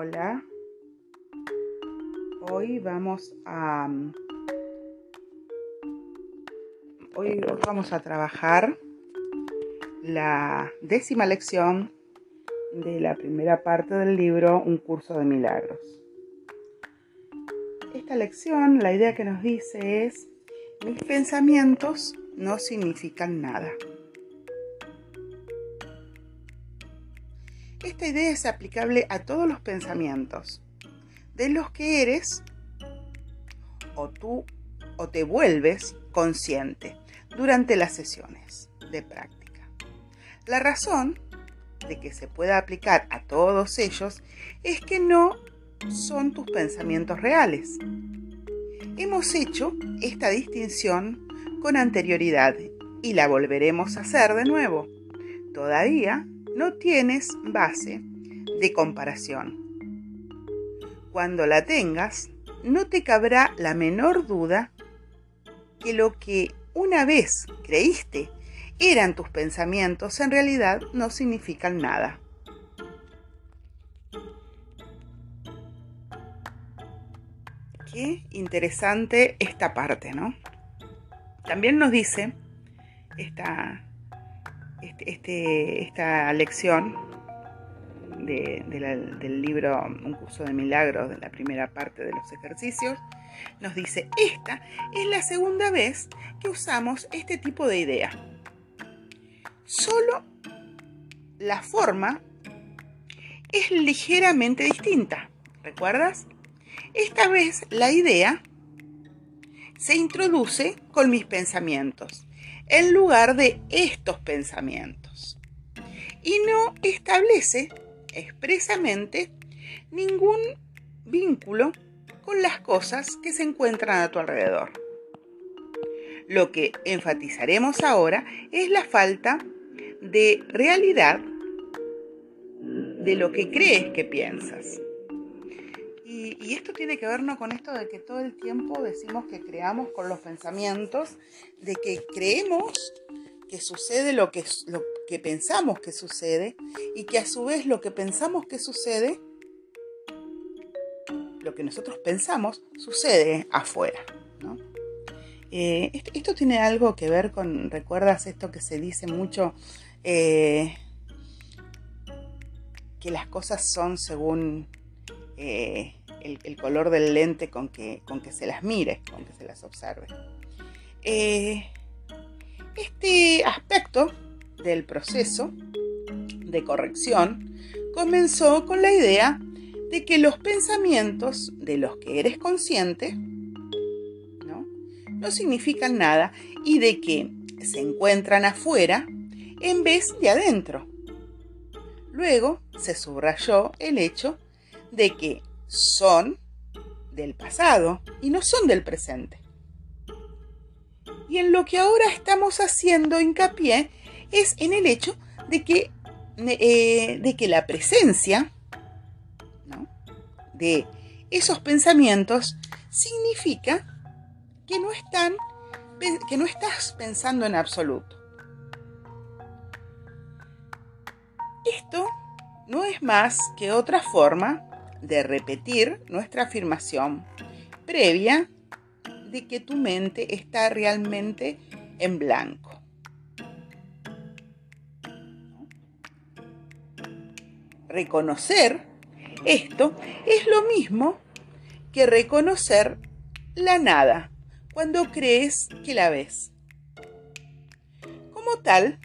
Hola. Hoy vamos a hoy vamos a trabajar la décima lección de la primera parte del libro Un curso de milagros. Esta lección, la idea que nos dice es mis pensamientos no significan nada. Esta idea es aplicable a todos los pensamientos, de los que eres o tú o te vuelves consciente durante las sesiones de práctica. La razón de que se pueda aplicar a todos ellos es que no son tus pensamientos reales. Hemos hecho esta distinción con anterioridad y la volveremos a hacer de nuevo. Todavía no tienes base de comparación. Cuando la tengas, no te cabrá la menor duda que lo que una vez creíste eran tus pensamientos en realidad no significan nada. Qué interesante esta parte, ¿no? También nos dice esta, este, este, esta lección del libro Un curso de milagros, de la primera parte de los ejercicios, nos dice, esta es la segunda vez que usamos este tipo de idea. Solo la forma es ligeramente distinta, ¿recuerdas? Esta vez la idea se introduce con mis pensamientos en lugar de estos pensamientos y no establece expresamente ningún vínculo con las cosas que se encuentran a tu alrededor. Lo que enfatizaremos ahora es la falta de realidad de lo que crees que piensas. Y, esto tiene que ver ¿no? con esto de que todo el tiempo decimos que creamos con los pensamientos, de que creemos que sucede lo que, lo que pensamos que sucede y que a su vez lo que pensamos que sucede, lo que nosotros pensamos, sucede afuera. Eh, esto, tiene algo que ver con, ¿recuerdas esto que se dice mucho? Eh, que las cosas son según eh, el, color del lente con que, con que se las mire, con que se las observe. este aspecto del proceso de corrección comenzó con la idea de que los pensamientos de los que eres consciente ¿no? no significan nada y de que se encuentran afuera en vez de adentro. Luego se subrayó el hecho de que son del pasado y no son del presente. Y en lo que ahora estamos haciendo hincapié es en el hecho de que, eh, de que la presencia de esos pensamientos significa que no, están, que no estás pensando en absoluto. Esto no es más que otra forma de repetir nuestra afirmación previa de que tu mente está realmente en blanco. Reconocer esto es lo mismo que reconocer la nada cuando crees que la ves. Como tal,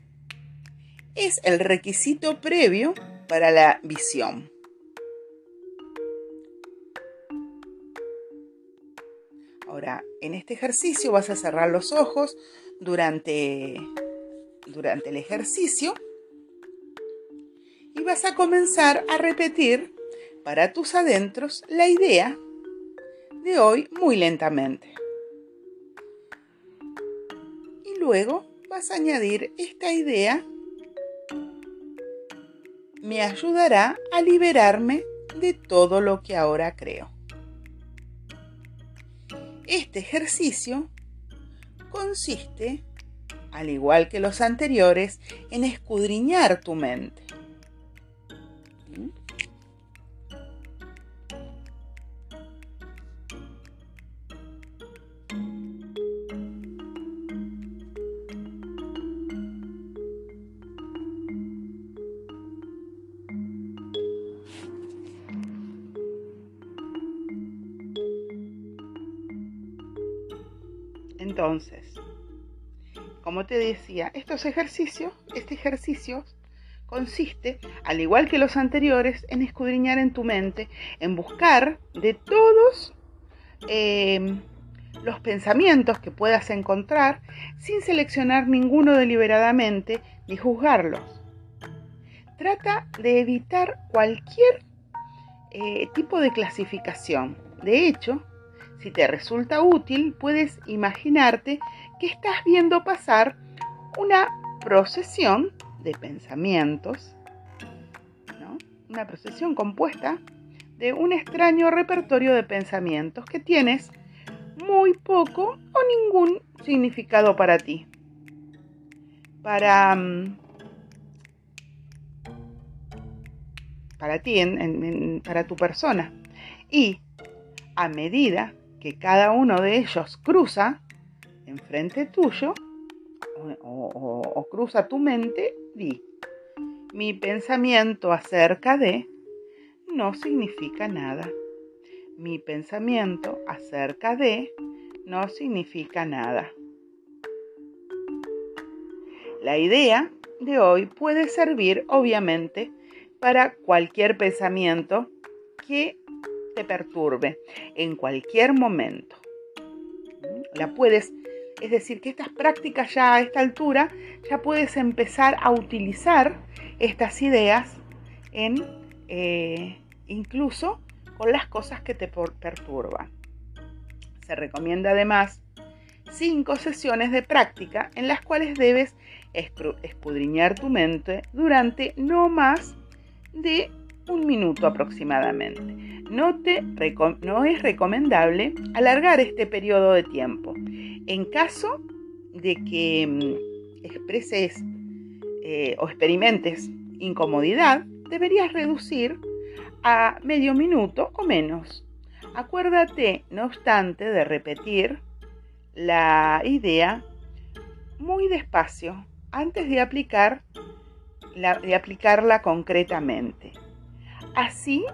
es el requisito previo para la visión. Ahora, en este ejercicio vas a cerrar los ojos durante, durante el ejercicio y vas a comenzar a repetir para tus adentros la idea de hoy muy lentamente. Y luego vas a añadir esta idea. Me ayudará a liberarme de todo lo que ahora creo. Este ejercicio consiste, al igual que los anteriores, en escudriñar tu mente Entonces, como te decía, estos ejercicios, este ejercicio consiste, al igual que los anteriores, en escudriñar en tu mente, en buscar de todos em, los pensamientos que puedas encontrar sin seleccionar ninguno deliberadamente ni juzgarlos. Trata de evitar cualquier eh, tipo de clasificación. De hecho, si te resulta útil, puedes imaginarte que estás viendo pasar una procesión de pensamientos, una procesión compuesta de un extraño repertorio de pensamientos que tienes muy poco o ningún significado para ti. Para, mm, para ti, para tu persona. Y a medida que cada uno de ellos cruza enfrente tuyo o, o cruza tu mente, di, mi pensamiento acerca de no significa nada. Mi pensamiento acerca de no significa nada. La idea de hoy puede servir obviamente para cualquier pensamiento que te perturbe en cualquier momento. La puedes, es decir, que estas prácticas ya a esta altura ya puedes empezar a utilizar estas ideas en eh, incluso con las cosas que te perturban. Se recomienda además cinco sesiones de práctica en las cuales debes escudriñar tu mente durante no más de un minuto aproximadamente. No, te no es recomendable alargar este periodo de tiempo. En caso de que mm, expreses eh, o experimentes incomodidad, deberías reducir a medio minuto o menos. Acuérdate, no obstante, de repetir la idea muy despacio antes de, aplicar de aplicarla concretamente. Así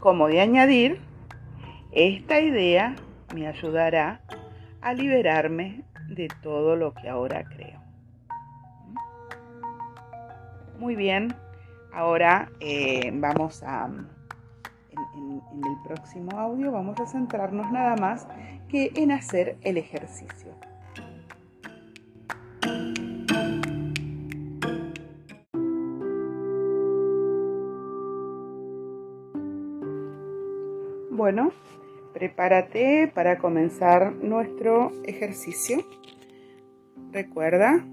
como de añadir, esta idea me ayudará a liberarme de todo lo que ahora creo. Muy bien, ahora eh, vamos a, en, en el próximo audio, vamos a centrarnos nada más que en hacer el ejercicio. Bueno, prepárate para comenzar nuestro ejercicio. Recuerda,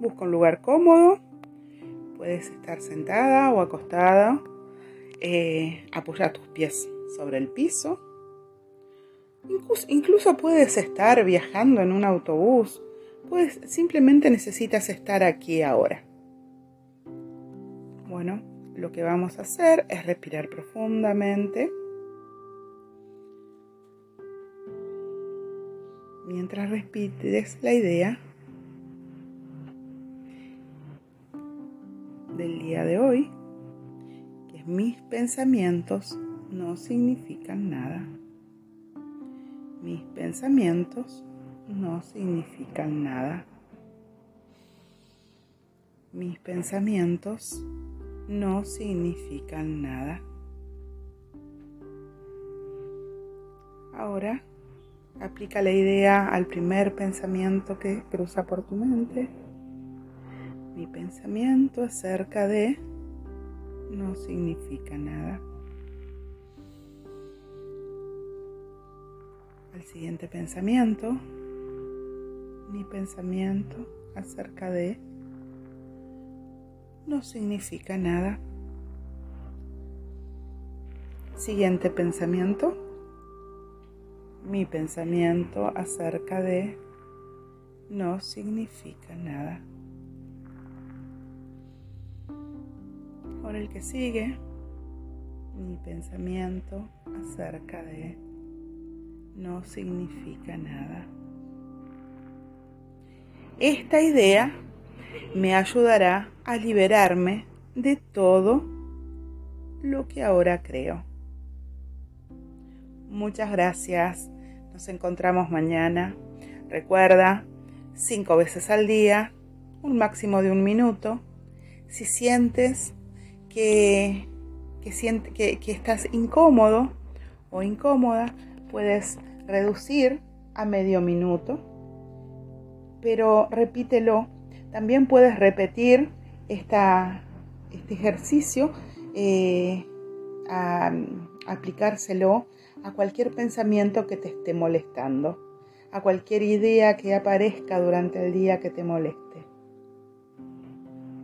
busca un lugar cómodo. Puedes estar sentada o acostada. Eh, apoya tus pies sobre el piso. Incluso, puedes estar viajando en un autobús. Simplemente necesitas estar aquí ahora. Bueno, lo que vamos a hacer es respirar profundamente. Mientras repites la idea del día de hoy, que mis pensamientos no significan nada. Mis pensamientos no significan nada. Mis pensamientos no significan nada. Ahora Aplica la idea al primer pensamiento que cruza por tu mente. Mi pensamiento acerca de no significa nada. Al siguiente pensamiento, mi pensamiento acerca de no significa nada. Siguiente pensamiento, mi pensamiento acerca de no significa nada. Por el que sigue, mi pensamiento acerca de no significa nada. Esta idea me ayudará a liberarme de todo lo que ahora creo. Muchas gracias nos encontramos mañana Recuerda, cinco veces al día, un máximo de un minuto. Si sientes que, que, que estás incómodo o incómoda, puedes reducir a medio minuto, pero repítelo. También puedes repetir esta, este ejercicio, eh, aplicárselo a cualquier pensamiento que te esté molestando, a cualquier idea que aparezca durante el día que te moleste.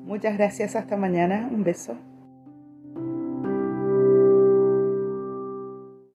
Muchas gracias, hasta mañana, un beso.